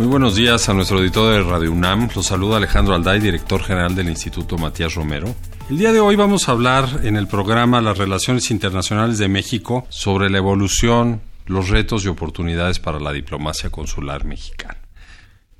Muy buenos días a nuestro editor de Radio UNAM. Los saluda Alejandro Alday, director general del Instituto Matías Romero. El día de hoy vamos a hablar en el programa Las Relaciones Internacionales de México sobre la evolución, los retos y oportunidades para la diplomacia consular mexicana.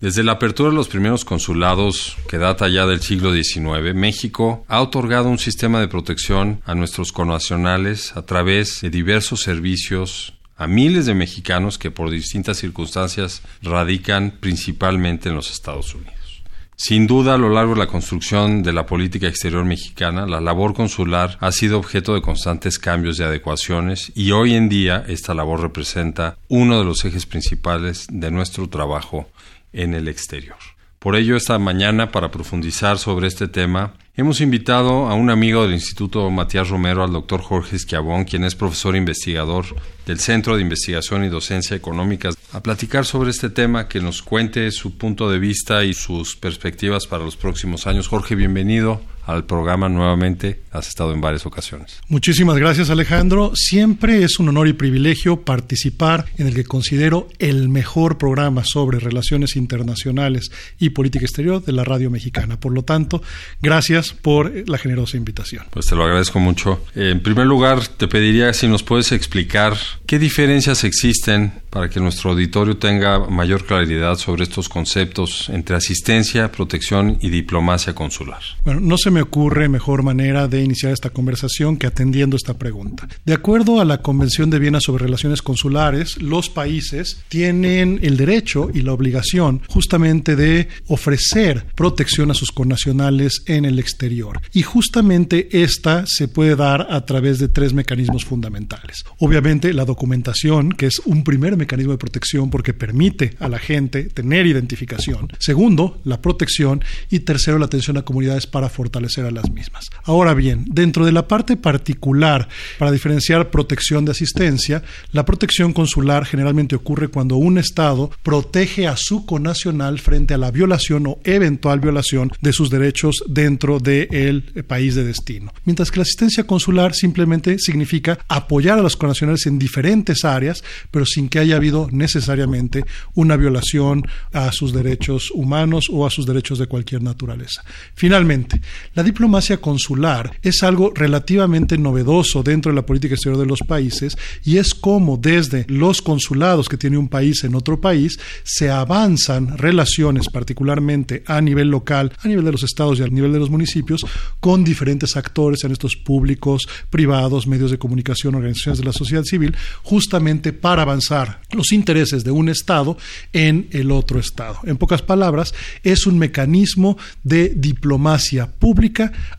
Desde la apertura de los primeros consulados, que data ya del siglo XIX, México ha otorgado un sistema de protección a nuestros connacionales a través de diversos servicios a miles de mexicanos que por distintas circunstancias radican principalmente en los Estados Unidos. Sin duda, a lo largo de la construcción de la política exterior mexicana, la labor consular ha sido objeto de constantes cambios y adecuaciones y hoy en día esta labor representa uno de los ejes principales de nuestro trabajo en el exterior. Por ello, esta mañana, para profundizar sobre este tema, hemos invitado a un amigo del Instituto Matías Romero, al doctor Jorge Esquiabón, quien es profesor investigador del Centro de Investigación y Docencia Económicas, a platicar sobre este tema, que nos cuente su punto de vista y sus perspectivas para los próximos años. Jorge, bienvenido al programa nuevamente. Has estado en varias ocasiones. Muchísimas gracias Alejandro. Siempre es un honor y privilegio participar en el que considero el mejor programa sobre relaciones internacionales y política exterior de la radio mexicana. Por lo tanto, gracias por la generosa invitación. Pues te lo agradezco mucho. En primer lugar, te pediría si nos puedes explicar qué diferencias existen para que nuestro auditorio tenga mayor claridad sobre estos conceptos entre asistencia, protección y diplomacia consular. Bueno, no se me ocurre mejor manera de iniciar esta conversación que atendiendo esta pregunta. De acuerdo a la Convención de Viena sobre Relaciones Consulares, los países tienen el derecho y la obligación justamente de ofrecer protección a sus connacionales en el exterior. Y justamente esta se puede dar a través de tres mecanismos fundamentales. Obviamente la documentación, que es un primer mecanismo de protección porque permite a la gente tener identificación. Segundo, la protección. Y tercero, la atención a comunidades para fortalecer a las mismas. Ahora bien, dentro de la parte particular, para diferenciar protección de asistencia, la protección consular generalmente ocurre cuando un Estado protege a su conacional frente a la violación o eventual violación de sus derechos dentro del país de destino. Mientras que la asistencia consular simplemente significa apoyar a los conacionales en diferentes áreas, pero sin que haya habido necesariamente una violación a sus derechos humanos o a sus derechos de cualquier naturaleza. Finalmente, la diplomacia consular es algo relativamente novedoso dentro de la política exterior de los países y es como desde los consulados que tiene un país en otro país se avanzan relaciones, particularmente a nivel local, a nivel de los estados y a nivel de los municipios, con diferentes actores, en estos públicos, privados, medios de comunicación, organizaciones de la sociedad civil, justamente para avanzar los intereses de un Estado en el otro Estado. En pocas palabras, es un mecanismo de diplomacia pública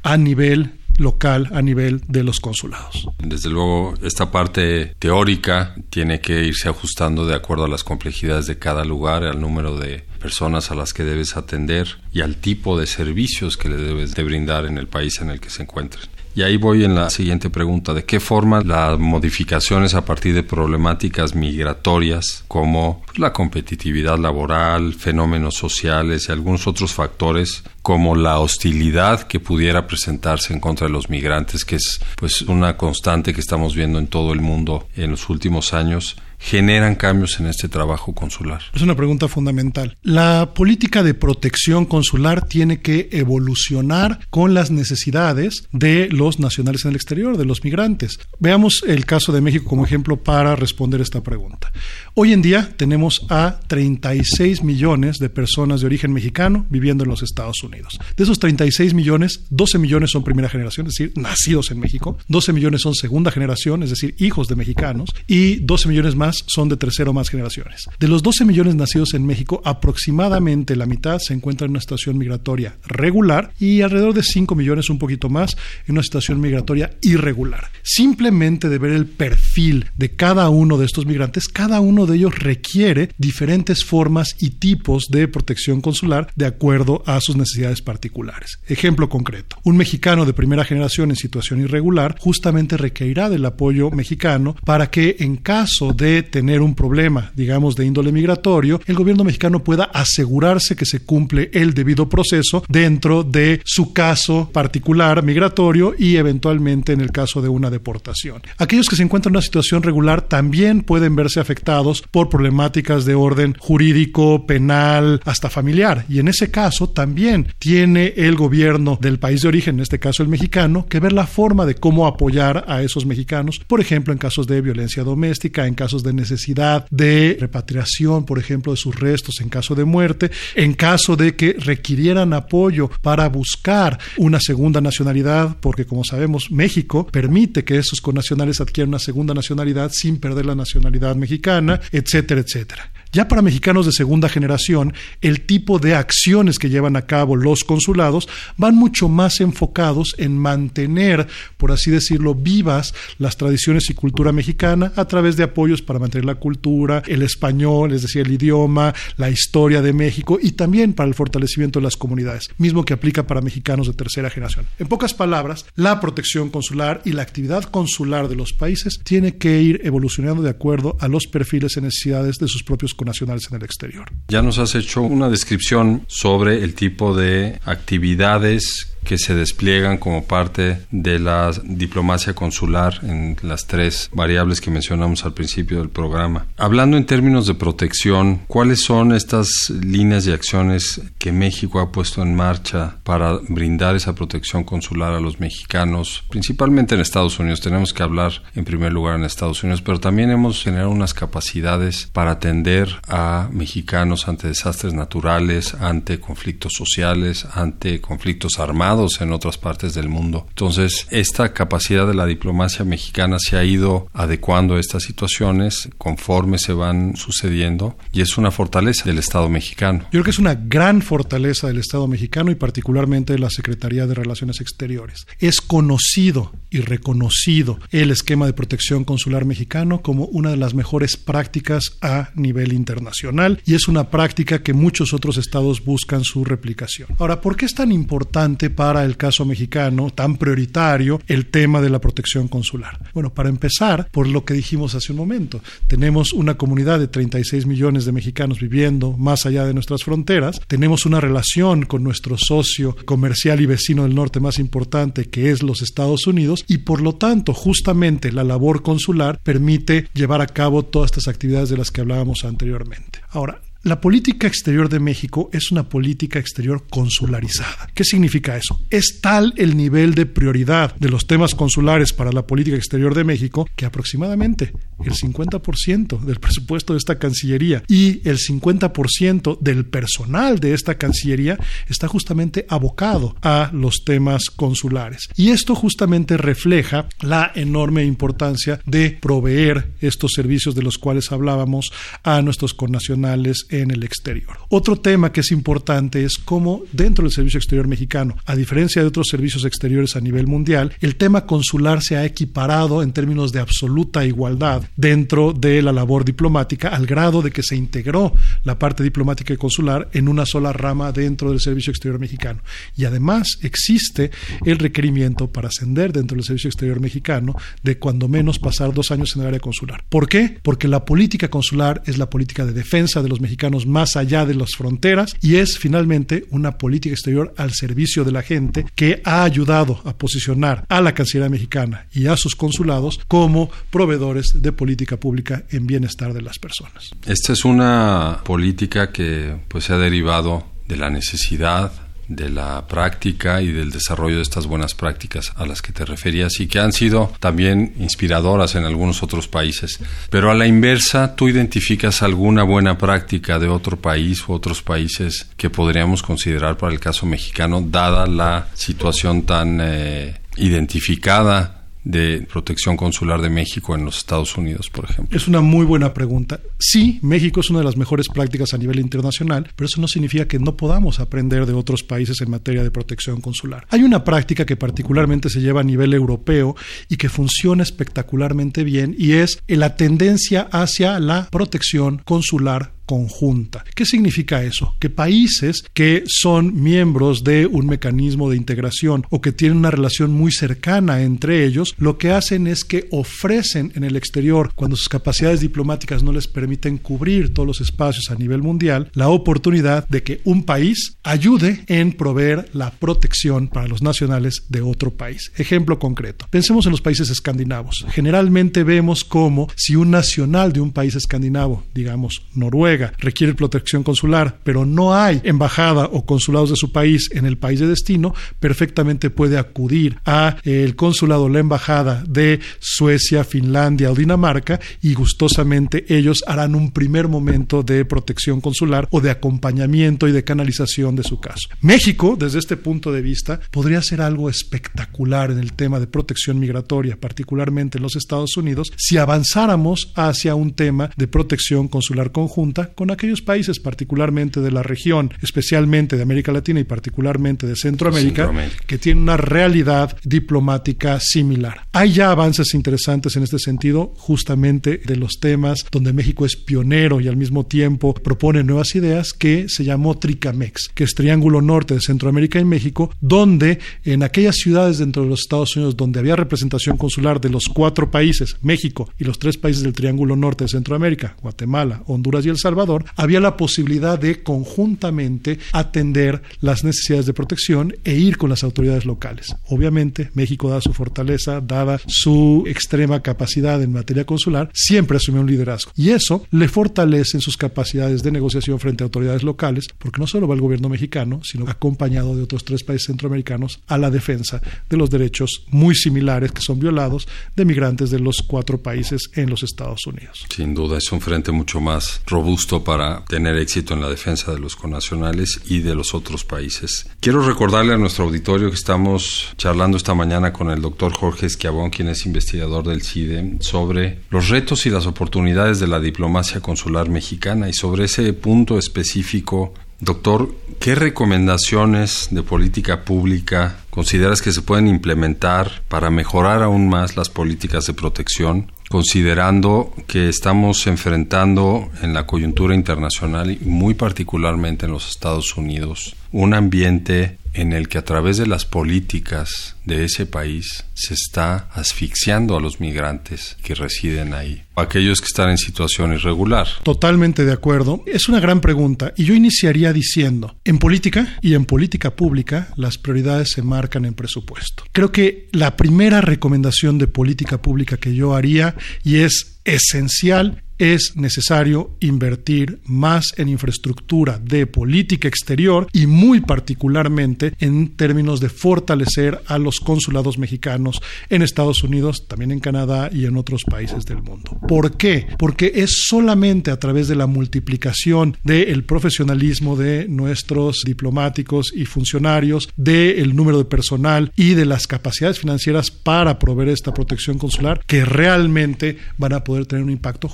a nivel local a nivel de los consulados. Desde luego, esta parte teórica tiene que irse ajustando de acuerdo a las complejidades de cada lugar, al número de personas a las que debes atender y al tipo de servicios que le debes de brindar en el país en el que se encuentren. Y ahí voy en la siguiente pregunta. ¿De qué forma las modificaciones a partir de problemáticas migratorias como la competitividad laboral, fenómenos sociales y algunos otros factores como la hostilidad que pudiera presentarse en contra de los migrantes, que es pues una constante que estamos viendo en todo el mundo en los últimos años, generan cambios en este trabajo consular? Es una pregunta fundamental. La política de protección consular tiene que evolucionar con las necesidades de los nacionales en el exterior, de los migrantes. Veamos el caso de México como ejemplo para responder esta pregunta. Hoy en día tenemos a 36 millones de personas de origen mexicano viviendo en los Estados Unidos. De esos 36 millones, 12 millones son primera generación, es decir, nacidos en México, 12 millones son segunda generación, es decir, hijos de mexicanos, y 12 millones más son de tercera o más generaciones. De los 12 millones nacidos en México, aproximadamente la mitad se encuentra en una situación migratoria regular y alrededor de 5 millones, un poquito más, en una situación migratoria irregular. Simplemente de ver el perfil de cada uno de estos migrantes, cada uno de ellos requiere diferentes formas y tipos de protección consular de acuerdo a sus necesidades particulares. Ejemplo concreto, un mexicano de primera generación en situación irregular justamente requerirá del apoyo mexicano para que en caso de tener un problema, digamos, de índole migratorio, el gobierno mexicano pueda asegurarse que se cumple el debido proceso dentro de su caso particular migratorio y eventualmente en el caso de una deportación. Aquellos que se encuentran en una situación regular también pueden verse afectados por problemáticas de orden jurídico, penal, hasta familiar. Y en ese caso también tiene el gobierno del país de origen, en este caso el mexicano, que ver la forma de cómo apoyar a esos mexicanos, por ejemplo, en casos de violencia doméstica, en casos de necesidad de repatriación, por ejemplo, de sus restos en caso de muerte, en caso de que requirieran apoyo para buscar una segunda nacionalidad, porque como sabemos, México permite que esos connacionales adquieran una segunda nacionalidad sin perder la nacionalidad mexicana, etcétera, etcétera. Ya para mexicanos de segunda generación, el tipo de acciones que llevan a cabo los consulados van mucho más enfocados en mantener, por así decirlo, vivas las tradiciones y cultura mexicana a través de apoyos para mantener la cultura, el español, es decir, el idioma, la historia de México y también para el fortalecimiento de las comunidades, mismo que aplica para mexicanos de tercera generación. En pocas palabras, la protección consular y la actividad consular de los países tiene que ir evolucionando de acuerdo a los perfiles y necesidades de sus propios nacionales en el exterior. Ya nos has hecho una descripción sobre el tipo de actividades que se despliegan como parte de la diplomacia consular en las tres variables que mencionamos al principio del programa. Hablando en términos de protección, ¿cuáles son estas líneas de acciones que México ha puesto en marcha para brindar esa protección consular a los mexicanos, principalmente en Estados Unidos? Tenemos que hablar en primer lugar en Estados Unidos, pero también hemos generado unas capacidades para atender a mexicanos ante desastres naturales, ante conflictos sociales, ante conflictos armados en otras partes del mundo. Entonces, esta capacidad de la diplomacia mexicana se ha ido adecuando a estas situaciones conforme se van sucediendo y es una fortaleza del Estado mexicano. Yo creo que es una gran fortaleza del Estado mexicano y particularmente de la Secretaría de Relaciones Exteriores. Es conocido y reconocido el esquema de protección consular mexicano como una de las mejores prácticas a nivel internacional y es una práctica que muchos otros estados buscan su replicación. Ahora, ¿por qué es tan importante para el caso mexicano, tan prioritario, el tema de la protección consular? Bueno, para empezar, por lo que dijimos hace un momento, tenemos una comunidad de 36 millones de mexicanos viviendo más allá de nuestras fronteras, tenemos una relación con nuestro socio comercial y vecino del norte más importante, que es los Estados Unidos, y por lo tanto, justamente la labor consular permite llevar a cabo todas estas actividades de las que hablábamos anteriormente. Ahora, la política exterior de México es una política exterior consularizada. ¿Qué significa eso? Es tal el nivel de prioridad de los temas consulares para la política exterior de México que aproximadamente el 50% del presupuesto de esta Cancillería y el 50% del personal de esta Cancillería está justamente abocado a los temas consulares. Y esto justamente refleja la enorme importancia de proveer estos servicios de los cuales hablábamos a nuestros connacionales en el exterior. Otro tema que es importante es cómo dentro del Servicio Exterior mexicano, a diferencia de otros servicios exteriores a nivel mundial, el tema consular se ha equiparado en términos de absoluta igualdad dentro de la labor diplomática al grado de que se integró la parte diplomática y consular en una sola rama dentro del Servicio Exterior mexicano. Y además existe el requerimiento para ascender dentro del Servicio Exterior mexicano de cuando menos pasar dos años en el área consular. ¿Por qué? Porque la política consular es la política de defensa de los mexicanos más allá de las fronteras y es finalmente una política exterior al servicio de la gente que ha ayudado a posicionar a la Cancillería mexicana y a sus consulados como proveedores de política pública en bienestar de las personas. Esta es una política que pues se ha derivado de la necesidad de la práctica y del desarrollo de estas buenas prácticas a las que te referías y que han sido también inspiradoras en algunos otros países. Pero a la inversa, ¿tú identificas alguna buena práctica de otro país u otros países que podríamos considerar para el caso mexicano, dada la situación tan eh, identificada de protección consular de México en los Estados Unidos, por ejemplo? Es una muy buena pregunta. Sí, México es una de las mejores prácticas a nivel internacional, pero eso no significa que no podamos aprender de otros países en materia de protección consular. Hay una práctica que particularmente se lleva a nivel europeo y que funciona espectacularmente bien y es la tendencia hacia la protección consular conjunta. ¿Qué significa eso? Que países que son miembros de un mecanismo de integración o que tienen una relación muy cercana entre ellos, lo que hacen es que ofrecen en el exterior, cuando sus capacidades diplomáticas no les permiten cubrir todos los espacios a nivel mundial, la oportunidad de que un país ayude en proveer la protección para los nacionales de otro país. Ejemplo concreto. Pensemos en los países escandinavos. Generalmente vemos como si un nacional de un país escandinavo, digamos Noruega, requiere protección consular, pero no hay embajada o consulados de su país en el país de destino, perfectamente puede acudir a el consulado o la embajada de Suecia, Finlandia o Dinamarca y gustosamente ellos harán un primer momento de protección consular o de acompañamiento y de canalización de su caso. México, desde este punto de vista, podría ser algo espectacular en el tema de protección migratoria, particularmente en los Estados Unidos, si avanzáramos hacia un tema de protección consular conjunta con aquellos países, particularmente de la región, especialmente de América Latina y particularmente de Centroamérica, Centroamérica. que tienen una realidad diplomática similar. Hay ya avances interesantes en este sentido, justamente de los temas donde México es pionero y al mismo tiempo propone nuevas ideas, que se llamó TRICAMEX, que es Triángulo Norte de Centroamérica y México, donde en aquellas ciudades dentro de los Estados Unidos donde había representación consular de los cuatro países, México y los tres países del Triángulo Norte de Centroamérica, Guatemala, Honduras y El Salvador, había la posibilidad de conjuntamente atender las necesidades de protección e ir con las autoridades locales. Obviamente, México, dada su fortaleza, dada su extrema capacidad en materia consular, siempre asumió un liderazgo. Y eso le fortalece en sus capacidades de negociación frente a autoridades locales, porque no solo va el gobierno mexicano, sino acompañado de otros tres países centroamericanos a la defensa de los derechos muy similares que son violados de migrantes de los cuatro países en los Estados Unidos. Sin duda, es un frente mucho más robusto para tener éxito en la defensa de los conacionales y de los otros países. Quiero recordarle a nuestro auditorio que estamos charlando esta mañana con el doctor Jorge Esquiabón, quien es investigador del CIDE, sobre los retos y las oportunidades de la diplomacia consular mexicana y sobre ese punto específico Doctor, ¿qué recomendaciones de política pública consideras que se pueden implementar para mejorar aún más las políticas de protección, considerando que estamos enfrentando en la coyuntura internacional y muy particularmente en los Estados Unidos un ambiente en el que a través de las políticas de ese país se está asfixiando a los migrantes que residen ahí, aquellos que están en situación irregular. Totalmente de acuerdo. Es una gran pregunta y yo iniciaría diciendo, en política y en política pública las prioridades se marcan en presupuesto. Creo que la primera recomendación de política pública que yo haría y es esencial es necesario invertir más en infraestructura de política exterior y muy particularmente en términos de fortalecer a los consulados mexicanos en Estados Unidos, también en Canadá y en otros países del mundo. ¿Por qué? Porque es solamente a través de la multiplicación del profesionalismo de nuestros diplomáticos y funcionarios, del número de personal y de las capacidades financieras para proveer esta protección consular que realmente van a poder tener un impacto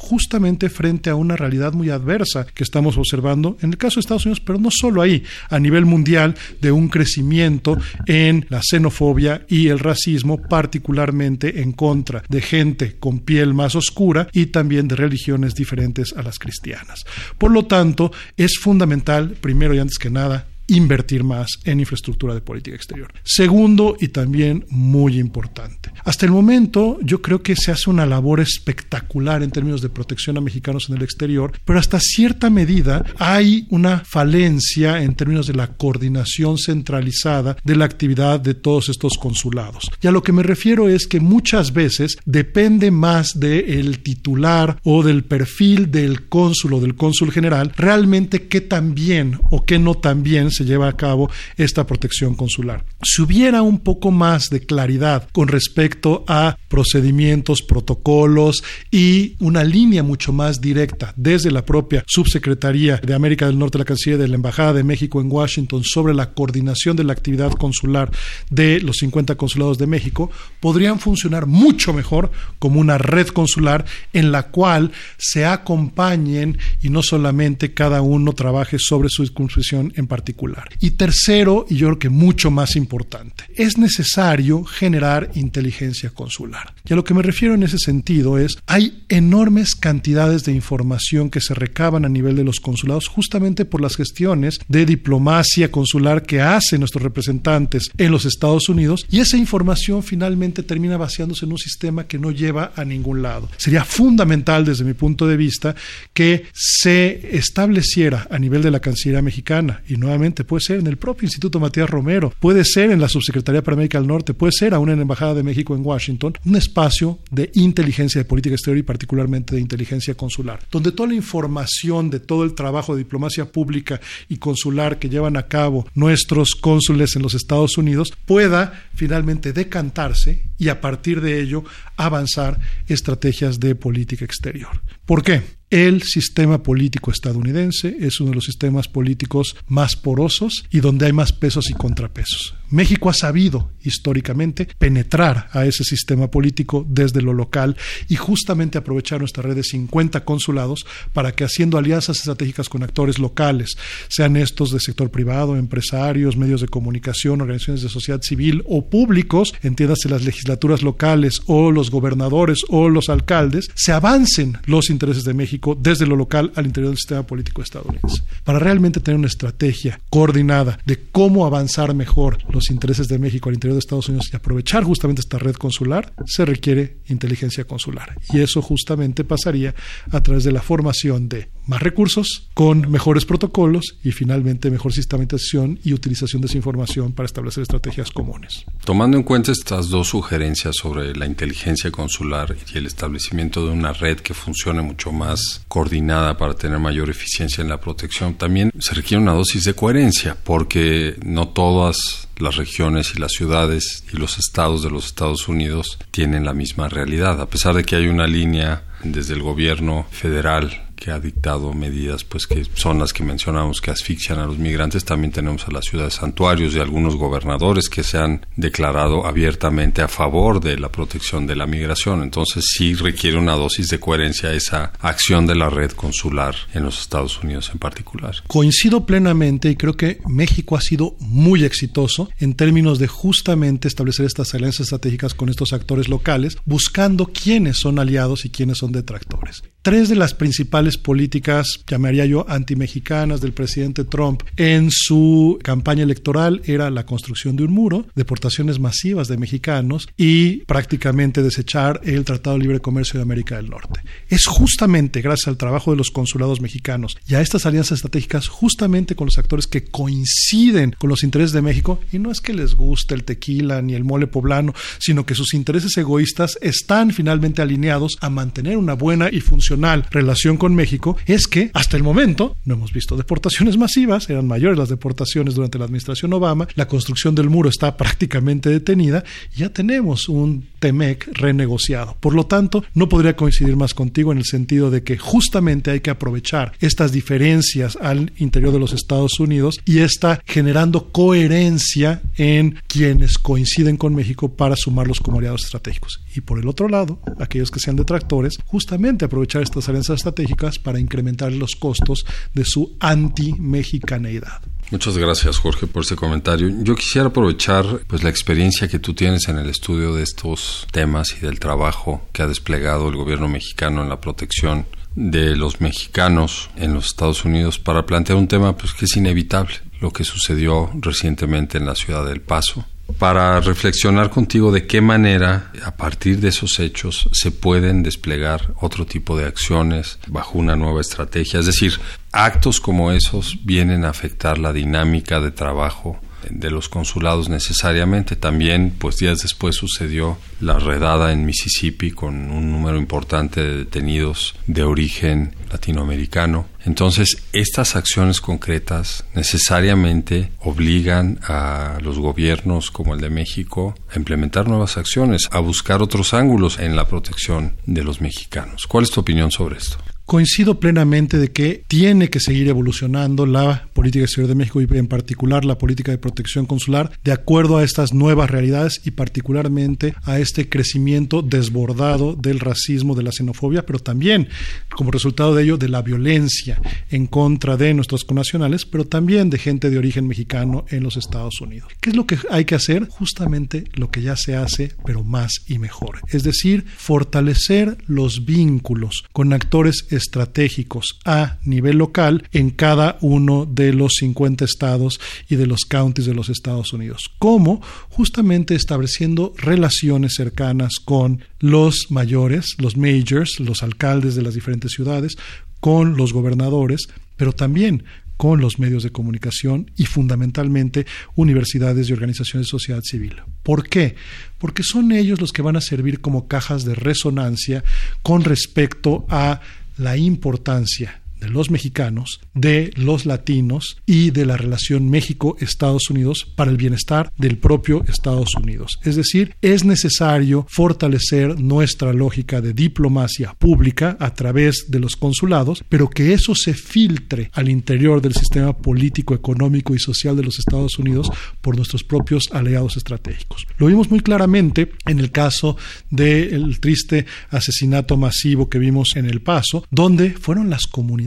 frente a una realidad muy adversa que estamos observando en el caso de Estados Unidos, pero no solo ahí, a nivel mundial de un crecimiento en la xenofobia y el racismo, particularmente en contra de gente con piel más oscura y también de religiones diferentes a las cristianas. Por lo tanto, es fundamental, primero y antes que nada, invertir más en infraestructura de política exterior. Segundo, y también muy importante, hasta el momento yo creo que se hace una labor espectacular en términos de protección a mexicanos en el exterior, pero hasta cierta medida hay una falencia en términos de la coordinación centralizada de la actividad de todos estos consulados. Y a lo que me refiero es que muchas veces depende más del titular o del perfil del cónsul o del cónsul general realmente qué tan bien o qué no tan bien se lleva a cabo esta protección consular. Si hubiera un poco más de claridad con respecto a procedimientos, protocolos y una línea mucho más directa desde la propia Subsecretaría de América del Norte de la Cancillería de la Embajada de México en Washington sobre la coordinación de la actividad consular de los 50 consulados de México, podrían funcionar mucho mejor como una red consular en la cual se acompañen y no solamente cada uno trabaje sobre su circunscripción en particular Y tercero, y yo creo que mucho más importante, es necesario generar inteligencia consular. Y a lo que me refiero en ese sentido es, hay enormes cantidades de información que se recaban a nivel de los consulados justamente por las gestiones de diplomacia consular que hacen nuestros representantes en los Estados Unidos y esa información finalmente termina vaciándose en un sistema que no lleva a ningún lado. Sería fundamental desde mi punto de vista que se estableciera a nivel de la Cancillería mexicana y nuevamente puede ser en el propio Instituto Matías Romero, puede ser en la Subsecretaría para América del Norte, puede ser aún en la Embajada de México en Washington, un espacio de inteligencia de política exterior y particularmente de inteligencia consular, donde toda la información de todo el trabajo de diplomacia pública y consular que llevan a cabo nuestros cónsules en los Estados Unidos pueda finalmente decantarse y a partir de ello avanzar estrategias de política exterior. ¿Por qué? El sistema político estadounidense es uno de los sistemas políticos más porosos y donde hay más pesos y contrapesos. México ha sabido históricamente penetrar a ese sistema político desde lo local y justamente aprovechar nuestra red de 50 consulados para que haciendo alianzas estratégicas con actores locales, sean estos del sector privado, empresarios, medios de comunicación, organizaciones de sociedad civil o públicos, entiéndase las legislaturas locales o los gobernadores o los alcaldes, se avancen los intereses de México desde lo local al interior del sistema político estadounidense. Para realmente tener una estrategia coordinada de cómo avanzar mejor los intereses de México al interior de Estados Unidos y aprovechar justamente esta red consular, se requiere inteligencia consular. Y eso justamente pasaría a través de la formación de más recursos, con mejores protocolos y finalmente mejor sistematización y utilización de esa información para establecer estrategias comunes. Tomando en cuenta estas dos sugerencias sobre la inteligencia consular y el establecimiento de una red que funcione mucho más coordinada para tener mayor eficiencia en la protección, también se requiere una dosis de coherencia porque no todas las regiones y las ciudades y los estados de los Estados Unidos tienen la misma realidad, a pesar de que hay una línea desde el gobierno federal que ha dictado medidas pues que son las que mencionamos que asfixian a los migrantes. También tenemos a las ciudades santuarios y algunos gobernadores que se han declarado abiertamente a favor de la protección de la migración. Entonces sí requiere una dosis de coherencia esa acción de la red consular en los Estados Unidos en particular. Coincido plenamente y creo que México ha sido muy exitoso en términos de justamente establecer estas alianzas estratégicas con estos actores locales buscando quiénes son aliados y quiénes son detractores tres de las principales políticas, llamaría yo, antimexicanas del presidente Trump en su campaña electoral era la construcción de un muro, deportaciones masivas de mexicanos y prácticamente desechar el Tratado de Libre Comercio de América del Norte. Es justamente gracias al trabajo de los consulados mexicanos y a estas alianzas estratégicas justamente con los actores que coinciden con los intereses de México y no es que les guste el tequila ni el mole poblano, sino que sus intereses egoístas están finalmente alineados a mantener una buena y funcional relación con México es que hasta el momento no hemos visto deportaciones masivas, eran mayores las deportaciones durante la administración Obama, la construcción del muro está prácticamente detenida ya tenemos un TEMEC renegociado. Por lo tanto, no podría coincidir más contigo en el sentido de que justamente hay que aprovechar estas diferencias al interior de los Estados Unidos y está generando coherencia en quienes coinciden con México para sumarlos como aliados estratégicos. Y por el otro lado, aquellos que sean detractores, justamente aprovechar estas alianzas estratégicas para incrementar los costos de su anti-mexicaneidad. Muchas gracias Jorge por ese comentario. Yo quisiera aprovechar pues la experiencia que tú tienes en el estudio de estos temas y del trabajo que ha desplegado el gobierno mexicano en la protección de los mexicanos en los Estados Unidos para plantear un tema pues que es inevitable, lo que sucedió recientemente en la ciudad del Paso, para reflexionar contigo de qué manera, a partir de esos hechos, se pueden desplegar otro tipo de acciones bajo una nueva estrategia. Es decir, actos como esos vienen a afectar la dinámica de trabajo de los consulados necesariamente. También, pues días después sucedió la redada en Mississippi con un número importante de detenidos de origen latinoamericano. Entonces, estas acciones concretas necesariamente obligan a los gobiernos como el de México a implementar nuevas acciones, a buscar otros ángulos en la protección de los mexicanos. ¿Cuál es tu opinión sobre esto? Coincido plenamente de que tiene que seguir evolucionando la política exterior de México y en particular la política de protección consular de acuerdo a estas nuevas realidades y particularmente a este crecimiento desbordado del racismo, de la xenofobia, pero también como resultado de ello de la violencia en contra de nuestros connacionales, pero también de gente de origen mexicano en los Estados Unidos. ¿Qué es lo que hay que hacer? Justamente lo que ya se hace, pero más y mejor. Es decir, fortalecer los vínculos con actores estratégicos a nivel local en cada uno de los 50 estados y de los counties de los Estados Unidos. ¿Cómo? Justamente estableciendo relaciones cercanas con los mayores, los majors, los alcaldes de las diferentes ciudades, con los gobernadores, pero también con los medios de comunicación y fundamentalmente universidades y organizaciones de sociedad civil. ¿Por qué? Porque son ellos los que van a servir como cajas de resonancia con respecto a la importancia de los mexicanos, de los latinos y de la relación México-Estados Unidos para el bienestar del propio Estados Unidos. Es decir, es necesario fortalecer nuestra lógica de diplomacia pública a través de los consulados, pero que eso se filtre al interior del sistema político, económico y social de los Estados Unidos por nuestros propios aliados estratégicos. Lo vimos muy claramente en el caso del triste asesinato masivo que vimos en El Paso, donde fueron las comunidades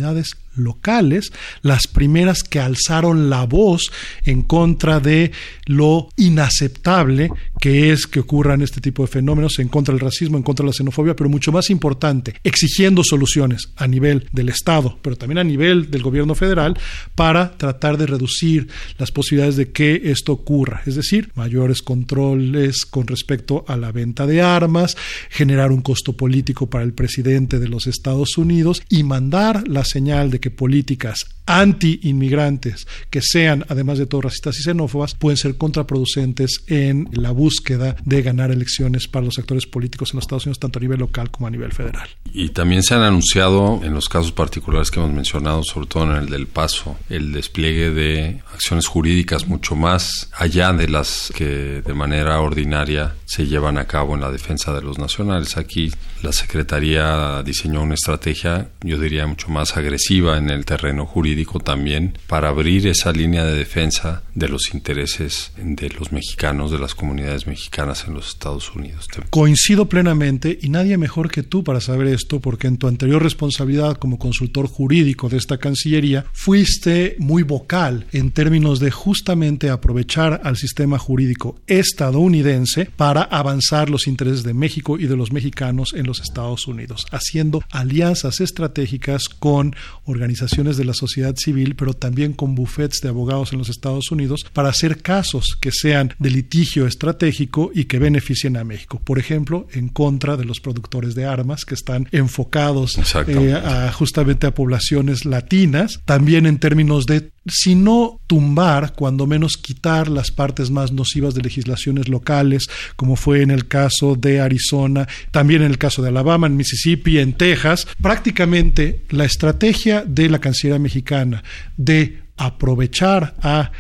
locales, las primeras que alzaron la voz en contra de lo inaceptable que es que ocurran este tipo de fenómenos, en contra del racismo, en contra de la xenofobia, pero mucho más importante, exigiendo soluciones a nivel del Estado, pero también a nivel del gobierno federal, para tratar de reducir las posibilidades de que esto ocurra, es decir, mayores controles con respecto a la venta de armas, generar un costo político para el presidente de los Estados Unidos y mandar las señal de que políticas anti-inmigrantes que sean, además de todo, racistas y xenófobas, pueden ser contraproducentes en la búsqueda de ganar elecciones para los actores políticos en los Estados Unidos, tanto a nivel local como a nivel federal. Y también se han anunciado, en los casos particulares que hemos mencionado, sobre todo en el del paso, el despliegue de acciones jurídicas mucho más allá de las que de manera ordinaria se llevan a cabo en la defensa de los nacionales. Aquí la Secretaría diseñó una estrategia, yo diría, mucho más agresiva en el terreno jurídico también, para abrir esa línea de defensa de los intereses de los mexicanos, de las comunidades mexicanas en los Estados Unidos. Coincido plenamente y nadie mejor que tú para saber esto, porque en tu anterior responsabilidad como consultor jurídico de esta Cancillería, fuiste muy vocal en términos de justamente aprovechar al sistema jurídico estadounidense para avanzar los intereses de México y de los mexicanos en los Estados Unidos, haciendo alianzas estratégicas con organizaciones de la sociedad civil, pero también con bufetes de abogados en los Estados Unidos para hacer casos que sean de litigio estratégico y que beneficien a México. Por ejemplo, en contra de los productores de armas que están enfocados eh, a, justamente a poblaciones latinas, también en términos de si no tumbar, cuando menos quitar las partes más nocivas de legislaciones locales, como fue en el caso de Arizona, también en el caso de Alabama, en Mississippi, en Texas, prácticamente la estrategia de la Cancillería mexicana de aprovechar a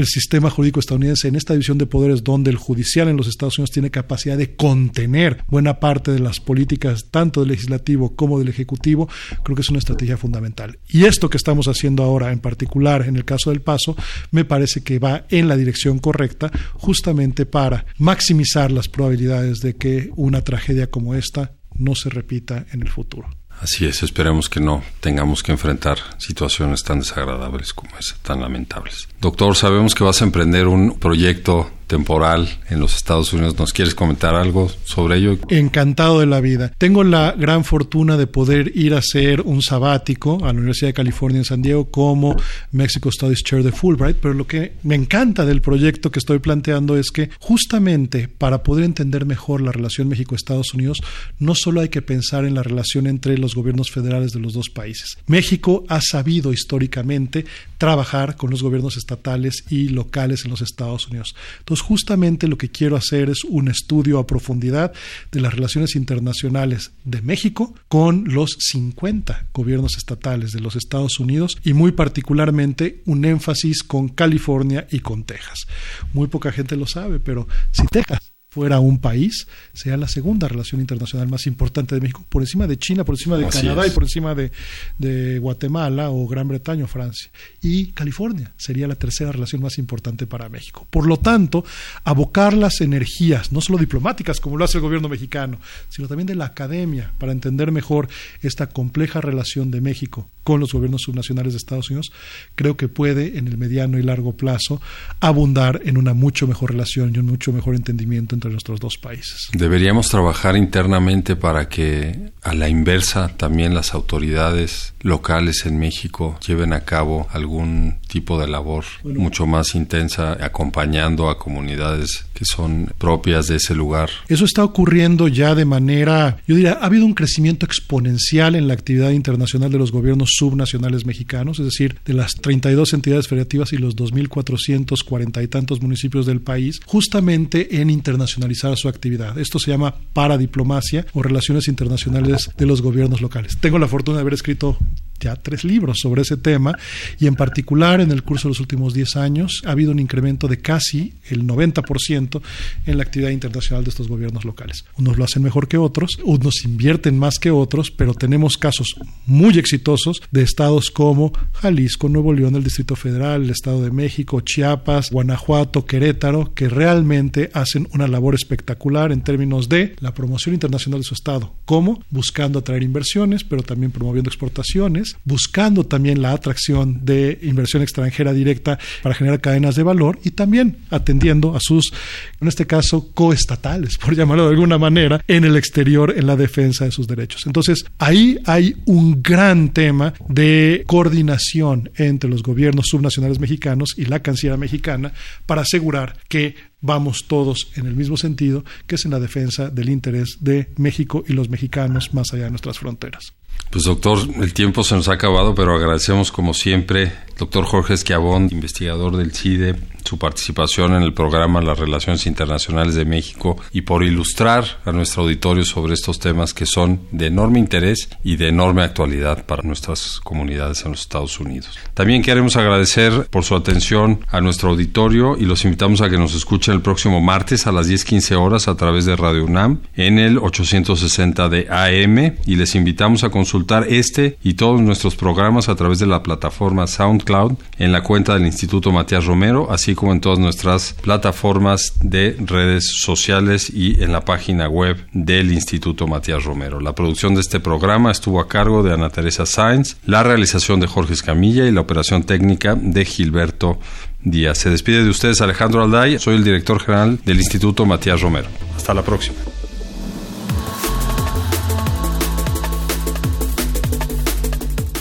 el sistema jurídico estadounidense en esta división de poderes donde el judicial en los Estados Unidos tiene capacidad de contener buena parte de las políticas tanto del legislativo como del ejecutivo, creo que es una estrategia fundamental. Y esto que estamos haciendo ahora, en particular en el caso del paso, me parece que va en la dirección correcta justamente para maximizar las probabilidades de que una tragedia como esta no se repita en el futuro. Así es, esperemos que no tengamos que enfrentar situaciones tan desagradables como esa, tan lamentables. Doctor, sabemos que vas a emprender un proyecto temporal en los Estados Unidos. ¿Nos quieres comentar algo sobre ello? Encantado de la vida. Tengo la gran fortuna de poder ir a hacer un sabático a la Universidad de California en San Diego como Mexico Studies Chair de Fulbright, pero lo que me encanta del proyecto que estoy planteando es que justamente para poder entender mejor la relación México-Estados Unidos, no solo hay que pensar en la relación entre los gobiernos federales de los dos países. México ha sabido históricamente trabajar con los gobiernos estatales y locales en los Estados Unidos. Entonces, justamente lo que quiero hacer es un estudio a profundidad de las relaciones internacionales de México con los 50 gobiernos estatales de los Estados Unidos y muy particularmente un énfasis con California y con Texas. Muy poca gente lo sabe, pero si Texas fuera un país, sea la segunda relación internacional más importante de México, por encima de China, por encima de Canadá y por encima de, de, Guatemala o Gran Bretaña o Francia. Y California sería la tercera relación más importante para México. Por lo tanto, abocar las energías, no solo diplomáticas, como lo hace el gobierno mexicano, sino también de la academia, para entender mejor esta compleja relación de México con los gobiernos subnacionales de Estados Unidos, creo que puede en el mediano y largo plazo abundar en una mucho mejor relación y un mucho mejor entendimiento entre nuestros dos países. Deberíamos trabajar internamente para que a la inversa también las autoridades locales en México lleven a cabo algún tipo de labor mucho más intensa acompañando a comunidades que son propias de ese lugar. Eso está ocurriendo ya de manera, yo diría, ha habido un crecimiento exponencial en la actividad internacional de los gobiernos subnacionales mexicanos, es decir, de las 32 entidades federativas y los 2.440 y tantos municipios del país, justamente en internacionalizar su actividad. Esto se llama paradiplomacia o relaciones internacionales de los gobiernos locales. Tengo la fortuna de haber escrito ya tres libros sobre ese tema y en particular en el curso de los últimos 10 años ha habido un incremento de casi el 90% en la actividad internacional de estos gobiernos locales. Unos lo hacen mejor que otros, unos invierten más que otros, pero tenemos casos muy exitosos de estados como Jalisco, Nuevo León, el Distrito Federal, el Estado de México, Chiapas, Guanajuato, Querétaro, que realmente hacen una labor espectacular en términos de la promoción internacional de su estado, como buscando atraer inversiones, pero también promoviendo exportaciones buscando también la atracción de inversión extranjera directa para generar cadenas de valor y también atendiendo a sus, en este caso, coestatales, por llamarlo de alguna manera, en el exterior en la defensa de sus derechos. Entonces, ahí hay un gran tema de coordinación entre los gobiernos subnacionales mexicanos y la Cancillería mexicana para asegurar que vamos todos en el mismo sentido, que es en la defensa del interés de México y los mexicanos más allá de nuestras fronteras. Pues doctor, el tiempo se nos ha acabado, pero agradecemos como siempre, doctor Jorge Esquiabón, investigador del CIDE, su participación en el programa Las Relaciones Internacionales de México y por ilustrar a nuestro auditorio sobre estos temas que son de enorme interés y de enorme actualidad para nuestras comunidades en los Estados Unidos. También queremos agradecer por su atención a nuestro auditorio y los invitamos a que nos escuchen el próximo martes a las 10:15 horas a través de Radio UNAM en el 860 de AM y les invitamos a consultar este y todos nuestros programas a través de la plataforma SoundCloud en la cuenta del Instituto Matías Romero, así como en todas nuestras plataformas de redes sociales y en la página web del Instituto Matías Romero. La producción de este programa estuvo a cargo de Ana Teresa Sainz, la realización de Jorge Escamilla y la operación técnica de Gilberto Díaz. Se despide de ustedes Alejandro Alday, soy el director general del Instituto Matías Romero. Hasta la próxima.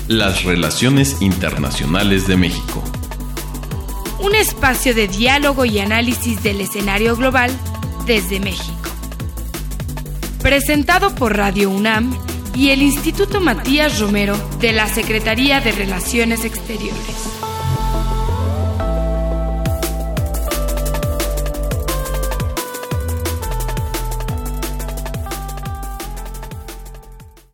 Las relaciones internacionales de México un espacio de diálogo y análisis del escenario global desde México. Presentado por Radio UNAM y el Instituto Matías Romero de la Secretaría de Relaciones Exteriores.